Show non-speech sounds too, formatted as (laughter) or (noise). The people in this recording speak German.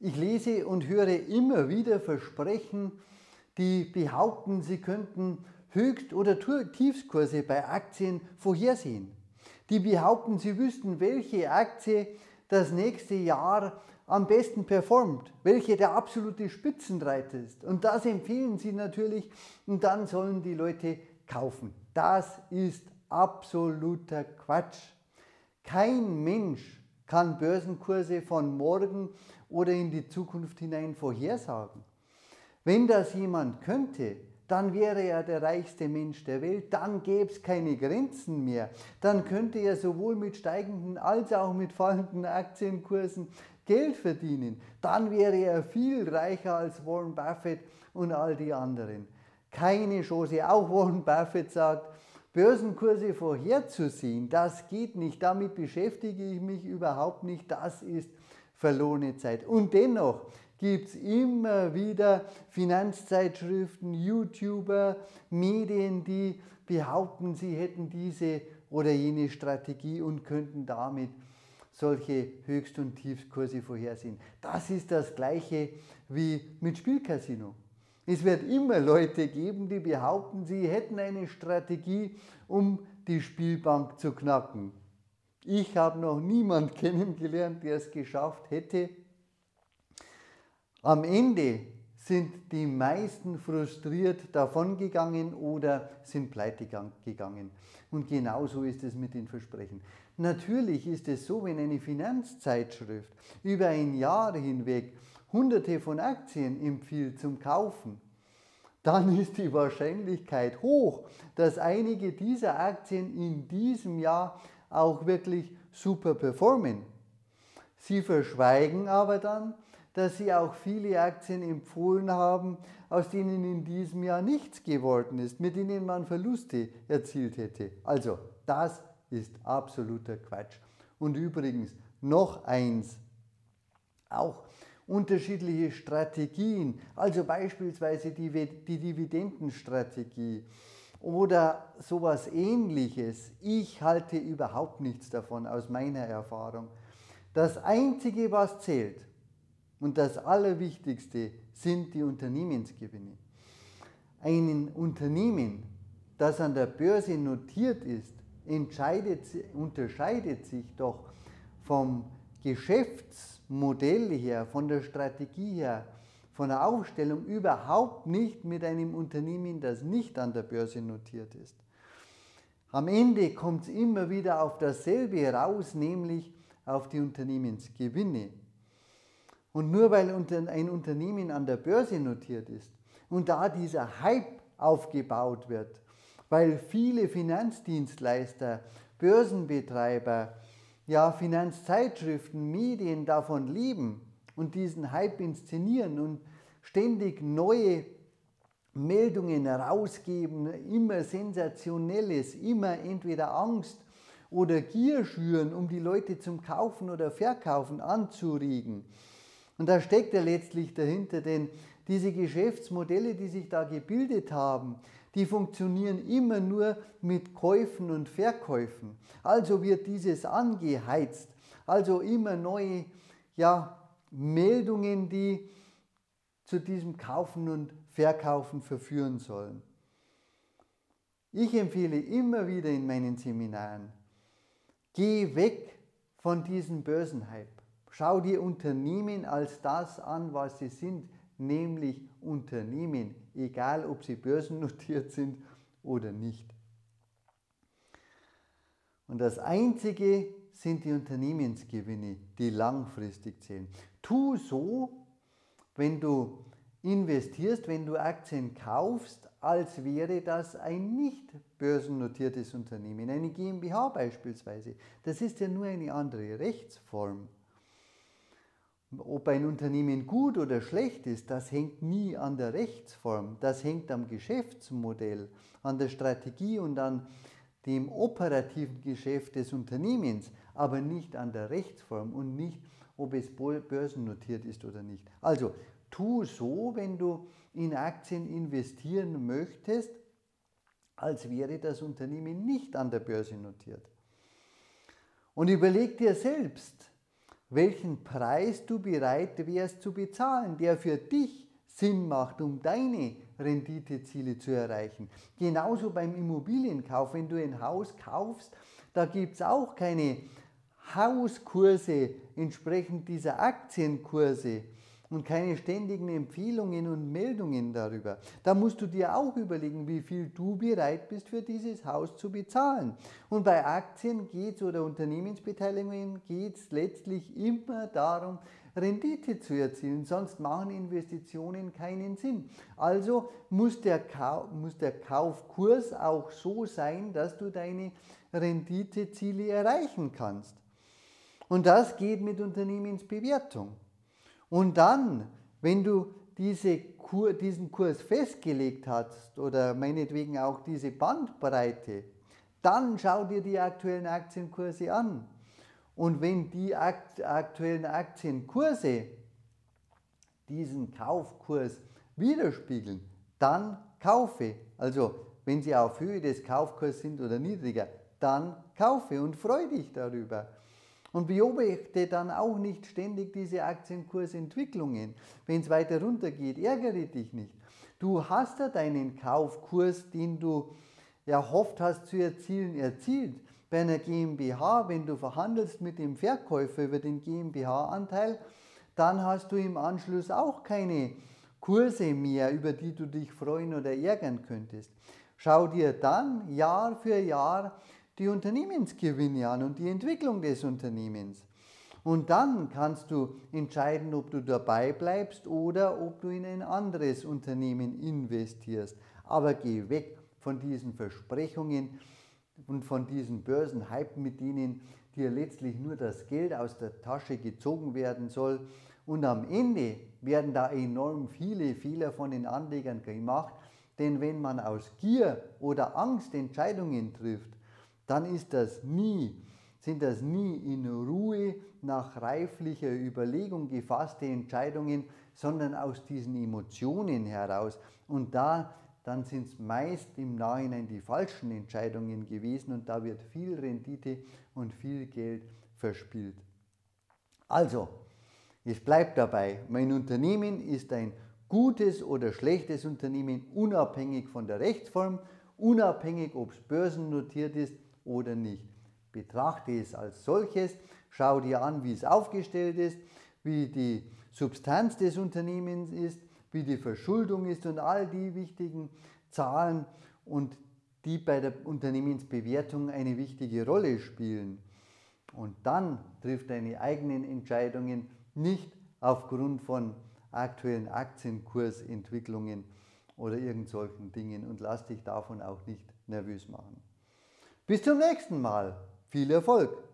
Ich lese und höre immer wieder Versprechen, die behaupten, sie könnten Höchst- oder Tiefskurse bei Aktien vorhersehen. Die behaupten, sie wüssten, welche Aktie das nächste Jahr am besten performt, welche der absolute Spitzenreiter ist. Und das empfehlen sie natürlich und dann sollen die Leute kaufen. Das ist absoluter Quatsch. Kein Mensch kann Börsenkurse von morgen oder in die Zukunft hinein vorhersagen. Wenn das jemand könnte, dann wäre er der reichste Mensch der Welt, dann gäbe es keine Grenzen mehr. Dann könnte er sowohl mit steigenden als auch mit fallenden Aktienkursen Geld verdienen. Dann wäre er viel reicher als Warren Buffett und all die anderen. Keine Chance. Auch Warren Buffett sagt, Börsenkurse vorherzusehen, das geht nicht. Damit beschäftige ich mich überhaupt nicht. Das ist verlorene Zeit. Und dennoch gibt es immer wieder Finanzzeitschriften, YouTuber, Medien, die behaupten, sie hätten diese oder jene Strategie und könnten damit solche Höchst- und Tiefskurse vorhersehen. Das ist das gleiche wie mit Spielcasino. Es wird immer Leute geben, die behaupten, sie hätten eine Strategie, um die Spielbank zu knacken. Ich habe noch niemanden (laughs) kennengelernt, der es geschafft hätte. Am Ende sind die meisten frustriert davongegangen oder sind pleite gegangen. Und genauso ist es mit den Versprechen. Natürlich ist es so, wenn eine Finanzzeitschrift über ein Jahr hinweg hunderte von Aktien empfiehlt zum Kaufen, dann ist die Wahrscheinlichkeit hoch, dass einige dieser Aktien in diesem Jahr auch wirklich super performen. Sie verschweigen aber dann, dass sie auch viele Aktien empfohlen haben, aus denen in diesem Jahr nichts geworden ist, mit denen man Verluste erzielt hätte. Also, das ist absoluter Quatsch. Und übrigens noch eins, auch unterschiedliche Strategien, also beispielsweise die, die Dividendenstrategie oder sowas ähnliches. Ich halte überhaupt nichts davon aus meiner Erfahrung. Das Einzige, was zählt und das Allerwichtigste sind die Unternehmensgewinne. Ein Unternehmen, das an der Börse notiert ist, unterscheidet sich doch vom Geschäftsmodell her, von der Strategie her, von der Aufstellung überhaupt nicht mit einem Unternehmen, das nicht an der Börse notiert ist. Am Ende kommt es immer wieder auf dasselbe raus, nämlich auf die Unternehmensgewinne. Und nur weil ein Unternehmen an der Börse notiert ist und da dieser Hype aufgebaut wird, weil viele Finanzdienstleister, Börsenbetreiber, ja Finanzzeitschriften, Medien davon leben und diesen Hype inszenieren und ständig neue Meldungen herausgeben, immer sensationelles, immer entweder Angst oder Gier schüren, um die Leute zum Kaufen oder Verkaufen anzuregen. Und da steckt ja letztlich dahinter, denn diese Geschäftsmodelle, die sich da gebildet haben, die funktionieren immer nur mit Käufen und Verkäufen. Also wird dieses angeheizt. Also immer neue ja, Meldungen, die zu diesem Kaufen und Verkaufen verführen sollen. Ich empfehle immer wieder in meinen Seminaren, geh weg von diesem Börsenhype. Schau dir Unternehmen als das an, was sie sind, nämlich Unternehmen, egal ob sie börsennotiert sind oder nicht. Und das Einzige sind die Unternehmensgewinne, die langfristig zählen. Tu so, wenn du investierst, wenn du Aktien kaufst, als wäre das ein nicht börsennotiertes Unternehmen, eine GmbH beispielsweise. Das ist ja nur eine andere Rechtsform. Ob ein Unternehmen gut oder schlecht ist, das hängt nie an der Rechtsform, das hängt am Geschäftsmodell, an der Strategie und an dem operativen Geschäft des Unternehmens, aber nicht an der Rechtsform und nicht, ob es börsennotiert ist oder nicht. Also tu so, wenn du in Aktien investieren möchtest, als wäre das Unternehmen nicht an der Börse notiert. Und überleg dir selbst, welchen Preis du bereit wärst zu bezahlen, der für dich Sinn macht, um deine Renditeziele zu erreichen. Genauso beim Immobilienkauf, wenn du ein Haus kaufst, da gibt es auch keine Hauskurse entsprechend dieser Aktienkurse und keine ständigen Empfehlungen und Meldungen darüber. Da musst du dir auch überlegen, wie viel du bereit bist für dieses Haus zu bezahlen. Und bei Aktien geht es oder Unternehmensbeteiligungen geht es letztlich immer darum, Rendite zu erzielen, sonst machen Investitionen keinen Sinn. Also muss der, muss der Kaufkurs auch so sein, dass du deine Renditeziele erreichen kannst. Und das geht mit Unternehmensbewertung. Und dann, wenn du diese Kur, diesen Kurs festgelegt hast oder meinetwegen auch diese Bandbreite, dann schau dir die aktuellen Aktienkurse an. Und wenn die aktuellen Aktienkurse diesen Kaufkurs widerspiegeln, dann kaufe. Also wenn sie auf Höhe des Kaufkurses sind oder niedriger, dann kaufe und freue dich darüber. Und beobachte dann auch nicht ständig diese Aktienkursentwicklungen. Wenn es weiter runter geht, ärgere dich nicht. Du hast ja deinen Kaufkurs, den du erhofft hast zu erzielen, erzielt. Bei einer GmbH, wenn du verhandelst mit dem Verkäufer über den GmbH-Anteil, dann hast du im Anschluss auch keine Kurse mehr, über die du dich freuen oder ärgern könntest. Schau dir dann Jahr für Jahr die Unternehmensgewinne an und die Entwicklung des Unternehmens. Und dann kannst du entscheiden, ob du dabei bleibst oder ob du in ein anderes Unternehmen investierst. Aber geh weg von diesen Versprechungen und von diesen Börsenhype, mit denen dir letztlich nur das Geld aus der Tasche gezogen werden soll. Und am Ende werden da enorm viele Fehler von den Anlegern gemacht. Denn wenn man aus Gier oder Angst Entscheidungen trifft, dann ist das nie, sind das nie in Ruhe nach reiflicher Überlegung gefasste Entscheidungen, sondern aus diesen Emotionen heraus. Und da dann sind es meist im Nachhinein die falschen Entscheidungen gewesen und da wird viel Rendite und viel Geld verspielt. Also, es bleibt dabei, mein Unternehmen ist ein gutes oder schlechtes Unternehmen, unabhängig von der Rechtsform, unabhängig, ob es börsennotiert ist oder nicht. Betrachte es als solches, schau dir an, wie es aufgestellt ist, wie die Substanz des Unternehmens ist, wie die Verschuldung ist und all die wichtigen Zahlen und die bei der Unternehmensbewertung eine wichtige Rolle spielen. Und dann trifft deine eigenen Entscheidungen nicht aufgrund von aktuellen Aktienkursentwicklungen oder irgend solchen Dingen und lass dich davon auch nicht nervös machen. Bis zum nächsten Mal. Viel Erfolg!